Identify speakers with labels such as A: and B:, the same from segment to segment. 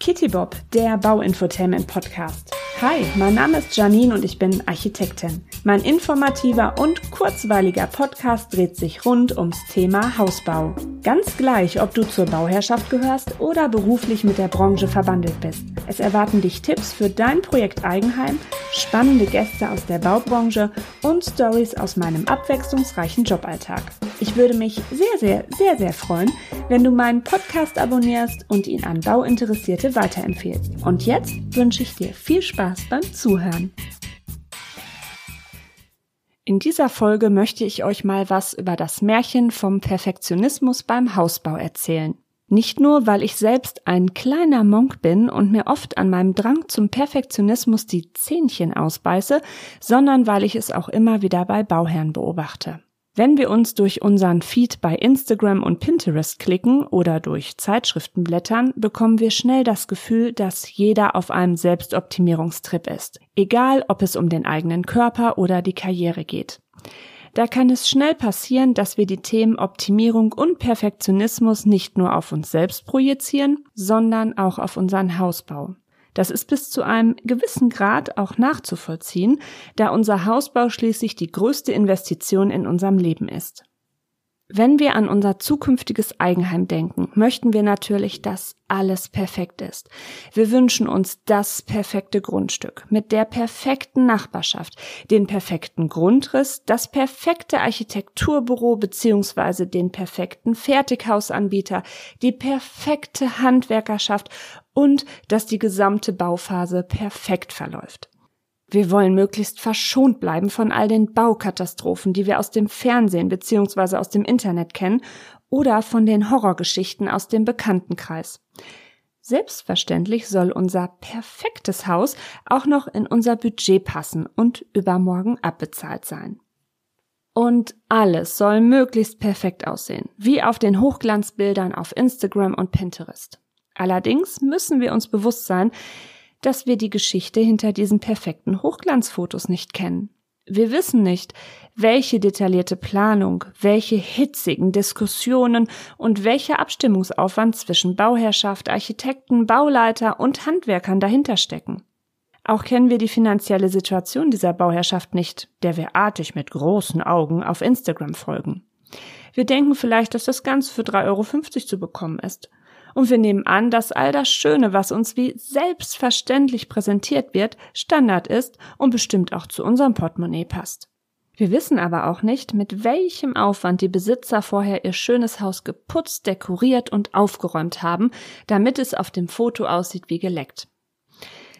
A: Kitty Bob, der Bauinfotainment Podcast. Hi, mein Name ist Janine und ich bin Architektin. Mein informativer und kurzweiliger Podcast dreht sich rund ums Thema Hausbau. Ganz gleich, ob du zur Bauherrschaft gehörst oder beruflich mit der Branche verwandelt bist. Es erwarten dich Tipps für dein Projekt Eigenheim, spannende Gäste aus der Baubranche und Stories aus meinem abwechslungsreichen Joballtag. Ich würde mich sehr, sehr, sehr, sehr freuen, wenn du meinen Podcast abonnierst und ihn an Bauinteressierte weiterempfehlst. Und jetzt wünsche ich dir viel Spaß beim Zuhören. In dieser Folge möchte ich euch mal was über das Märchen vom Perfektionismus beim Hausbau erzählen. Nicht nur, weil ich selbst ein kleiner Monk bin und mir oft an meinem Drang zum Perfektionismus die Zähnchen ausbeiße, sondern weil ich es auch immer wieder bei Bauherren beobachte. Wenn wir uns durch unseren Feed bei Instagram und Pinterest klicken oder durch Zeitschriften blättern, bekommen wir schnell das Gefühl, dass jeder auf einem Selbstoptimierungstrip ist, egal ob es um den eigenen Körper oder die Karriere geht. Da kann es schnell passieren, dass wir die Themen Optimierung und Perfektionismus nicht nur auf uns selbst projizieren, sondern auch auf unseren Hausbau. Das ist bis zu einem gewissen Grad auch nachzuvollziehen, da unser Hausbau schließlich die größte Investition in unserem Leben ist. Wenn wir an unser zukünftiges Eigenheim denken, möchten wir natürlich, dass alles perfekt ist. Wir wünschen uns das perfekte Grundstück mit der perfekten Nachbarschaft, den perfekten Grundriss, das perfekte Architekturbüro beziehungsweise den perfekten Fertighausanbieter, die perfekte Handwerkerschaft und dass die gesamte Bauphase perfekt verläuft. Wir wollen möglichst verschont bleiben von all den Baukatastrophen, die wir aus dem Fernsehen bzw. aus dem Internet kennen oder von den Horrorgeschichten aus dem Bekanntenkreis. Selbstverständlich soll unser perfektes Haus auch noch in unser Budget passen und übermorgen abbezahlt sein. Und alles soll möglichst perfekt aussehen, wie auf den Hochglanzbildern auf Instagram und Pinterest. Allerdings müssen wir uns bewusst sein, dass wir die Geschichte hinter diesen perfekten Hochglanzfotos nicht kennen. Wir wissen nicht, welche detaillierte Planung, welche hitzigen Diskussionen und welcher Abstimmungsaufwand zwischen Bauherrschaft, Architekten, Bauleiter und Handwerkern dahinter stecken. Auch kennen wir die finanzielle Situation dieser Bauherrschaft nicht, der wir artig mit großen Augen auf Instagram folgen. Wir denken vielleicht, dass das Ganze für 3,50 Euro zu bekommen ist. Und wir nehmen an, dass all das Schöne, was uns wie selbstverständlich präsentiert wird, Standard ist und bestimmt auch zu unserem Portemonnaie passt. Wir wissen aber auch nicht, mit welchem Aufwand die Besitzer vorher ihr schönes Haus geputzt, dekoriert und aufgeräumt haben, damit es auf dem Foto aussieht wie geleckt.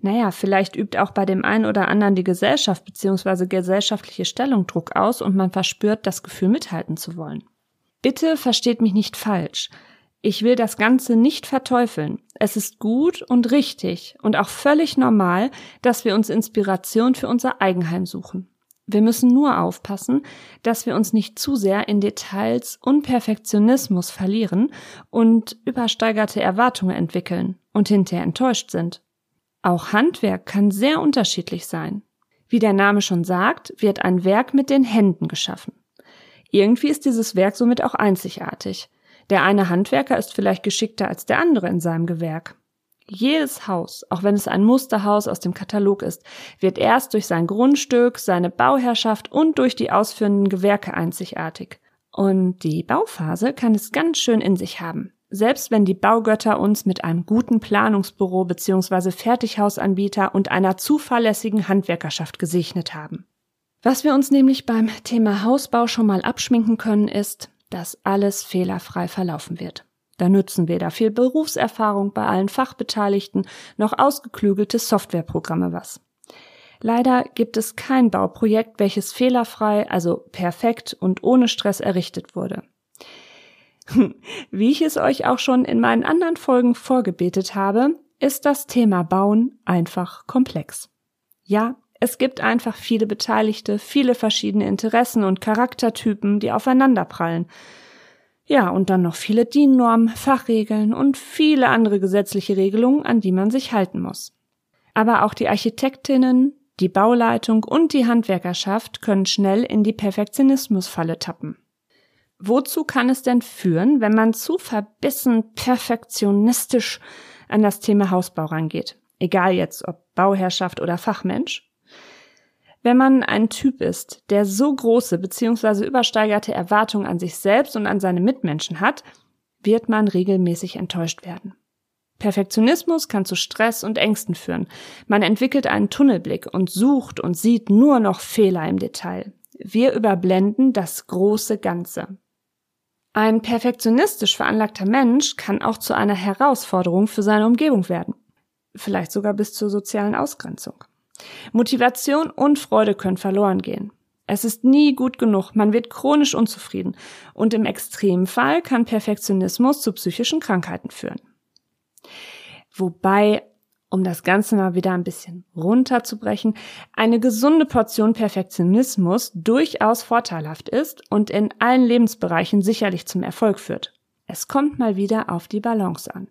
A: Naja, vielleicht übt auch bei dem einen oder anderen die Gesellschaft bzw. gesellschaftliche Stellung Druck aus und man verspürt das Gefühl mithalten zu wollen. Bitte versteht mich nicht falsch. Ich will das Ganze nicht verteufeln. Es ist gut und richtig und auch völlig normal, dass wir uns Inspiration für unser Eigenheim suchen. Wir müssen nur aufpassen, dass wir uns nicht zu sehr in Details und Perfektionismus verlieren und übersteigerte Erwartungen entwickeln und hinterher enttäuscht sind. Auch Handwerk kann sehr unterschiedlich sein. Wie der Name schon sagt, wird ein Werk mit den Händen geschaffen. Irgendwie ist dieses Werk somit auch einzigartig. Der eine Handwerker ist vielleicht geschickter als der andere in seinem Gewerk. Jedes Haus, auch wenn es ein Musterhaus aus dem Katalog ist, wird erst durch sein Grundstück, seine Bauherrschaft und durch die ausführenden Gewerke einzigartig. Und die Bauphase kann es ganz schön in sich haben. Selbst wenn die Baugötter uns mit einem guten Planungsbüro bzw. Fertighausanbieter und einer zuverlässigen Handwerkerschaft gesegnet haben. Was wir uns nämlich beim Thema Hausbau schon mal abschminken können, ist, dass alles fehlerfrei verlaufen wird. Da nützen weder viel Berufserfahrung bei allen Fachbeteiligten noch ausgeklügelte Softwareprogramme was. Leider gibt es kein Bauprojekt, welches fehlerfrei, also perfekt und ohne Stress errichtet wurde. Wie ich es euch auch schon in meinen anderen Folgen vorgebetet habe, ist das Thema Bauen einfach komplex. Ja, es gibt einfach viele Beteiligte, viele verschiedene Interessen und Charaktertypen, die aufeinanderprallen. Ja, und dann noch viele DIN-Normen, Fachregeln und viele andere gesetzliche Regelungen, an die man sich halten muss. Aber auch die Architektinnen, die Bauleitung und die Handwerkerschaft können schnell in die Perfektionismusfalle tappen. Wozu kann es denn führen, wenn man zu verbissen perfektionistisch an das Thema Hausbau rangeht. Egal jetzt, ob Bauherrschaft oder Fachmensch. Wenn man ein Typ ist, der so große bzw. übersteigerte Erwartungen an sich selbst und an seine Mitmenschen hat, wird man regelmäßig enttäuscht werden. Perfektionismus kann zu Stress und Ängsten führen. Man entwickelt einen Tunnelblick und sucht und sieht nur noch Fehler im Detail. Wir überblenden das große Ganze. Ein perfektionistisch veranlagter Mensch kann auch zu einer Herausforderung für seine Umgebung werden. Vielleicht sogar bis zur sozialen Ausgrenzung. Motivation und Freude können verloren gehen. Es ist nie gut genug, man wird chronisch unzufrieden und im Extremfall kann Perfektionismus zu psychischen Krankheiten führen. Wobei um das Ganze mal wieder ein bisschen runterzubrechen, eine gesunde Portion Perfektionismus durchaus vorteilhaft ist und in allen Lebensbereichen sicherlich zum Erfolg führt. Es kommt mal wieder auf die Balance an.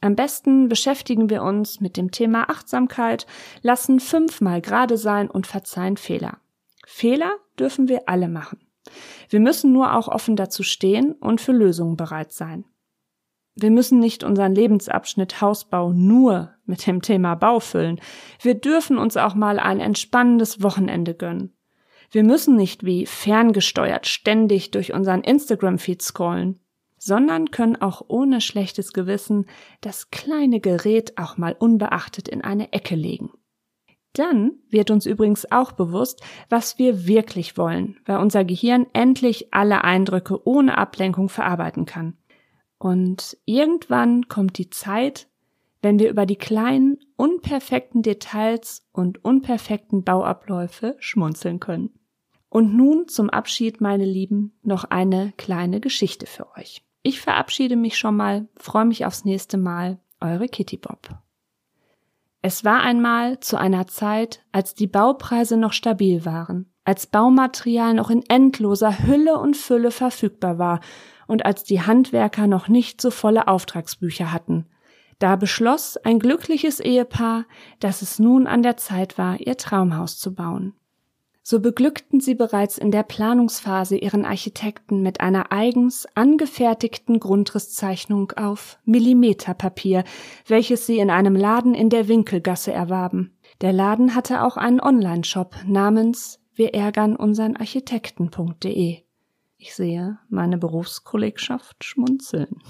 A: Am besten beschäftigen wir uns mit dem Thema Achtsamkeit, lassen fünfmal gerade sein und verzeihen Fehler. Fehler dürfen wir alle machen. Wir müssen nur auch offen dazu stehen und für Lösungen bereit sein. Wir müssen nicht unseren Lebensabschnitt Hausbau nur mit dem Thema Bau füllen. Wir dürfen uns auch mal ein entspannendes Wochenende gönnen. Wir müssen nicht wie ferngesteuert ständig durch unseren Instagram-Feed scrollen, sondern können auch ohne schlechtes Gewissen das kleine Gerät auch mal unbeachtet in eine Ecke legen. Dann wird uns übrigens auch bewusst, was wir wirklich wollen, weil unser Gehirn endlich alle Eindrücke ohne Ablenkung verarbeiten kann. Und irgendwann kommt die Zeit, wenn wir über die kleinen, unperfekten Details und unperfekten Bauabläufe schmunzeln können. Und nun zum Abschied, meine Lieben, noch eine kleine Geschichte für euch. Ich verabschiede mich schon mal, freue mich aufs nächste Mal, eure Kitty Bob. Es war einmal zu einer Zeit, als die Baupreise noch stabil waren, als Baumaterial noch in endloser Hülle und Fülle verfügbar war und als die Handwerker noch nicht so volle Auftragsbücher hatten. Da beschloss ein glückliches Ehepaar, dass es nun an der Zeit war, ihr Traumhaus zu bauen. So beglückten sie bereits in der Planungsphase ihren Architekten mit einer eigens angefertigten Grundrisszeichnung auf Millimeterpapier, welches sie in einem Laden in der Winkelgasse erwarben. Der Laden hatte auch einen Online-Shop namens wir ärgern unseren Architekten.de. Ich sehe meine Berufskollegschaft schmunzeln.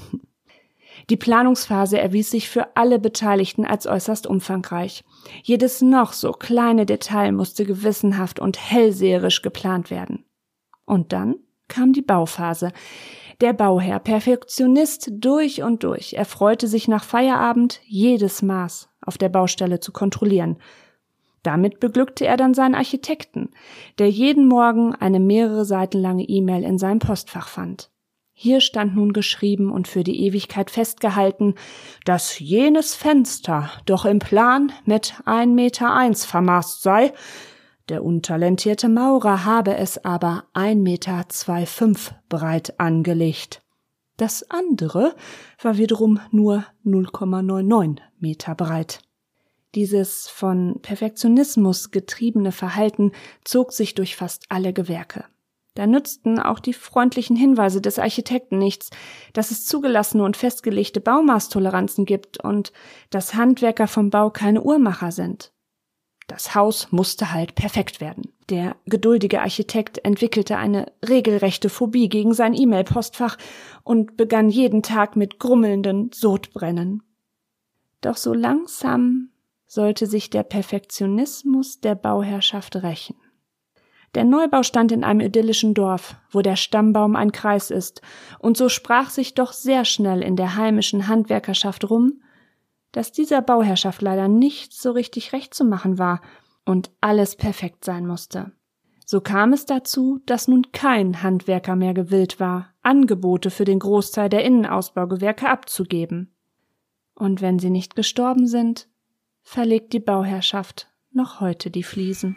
A: Die Planungsphase erwies sich für alle Beteiligten als äußerst umfangreich. Jedes noch so kleine Detail musste gewissenhaft und hellseherisch geplant werden. Und dann kam die Bauphase. Der Bauherr, Perfektionist durch und durch, erfreute sich nach Feierabend jedes Maß auf der Baustelle zu kontrollieren damit beglückte er dann seinen Architekten, der jeden Morgen eine mehrere Seiten lange E-Mail in seinem Postfach fand. Hier stand nun geschrieben und für die Ewigkeit festgehalten, dass jenes Fenster doch im Plan mit ein Meter eins vermaßt sei, der untalentierte Maurer habe es aber ein Meter zwei fünf breit angelegt. Das andere war wiederum nur 0,99 Meter breit. Dieses von Perfektionismus getriebene Verhalten zog sich durch fast alle Gewerke. Da nützten auch die freundlichen Hinweise des Architekten nichts, dass es zugelassene und festgelegte Baumaßtoleranzen gibt und dass Handwerker vom Bau keine Uhrmacher sind. Das Haus musste halt perfekt werden. Der geduldige Architekt entwickelte eine regelrechte Phobie gegen sein E-Mail-Postfach und begann jeden Tag mit grummelnden Sodbrennen. Doch so langsam sollte sich der Perfektionismus der Bauherrschaft rächen. Der Neubau stand in einem idyllischen Dorf, wo der Stammbaum ein Kreis ist, und so sprach sich doch sehr schnell in der heimischen Handwerkerschaft rum, dass dieser Bauherrschaft leider nicht so richtig recht zu machen war und alles perfekt sein musste. So kam es dazu, dass nun kein Handwerker mehr gewillt war, Angebote für den Großteil der Innenausbaugewerke abzugeben. Und wenn sie nicht gestorben sind, verlegt die Bauherrschaft noch heute die Fliesen.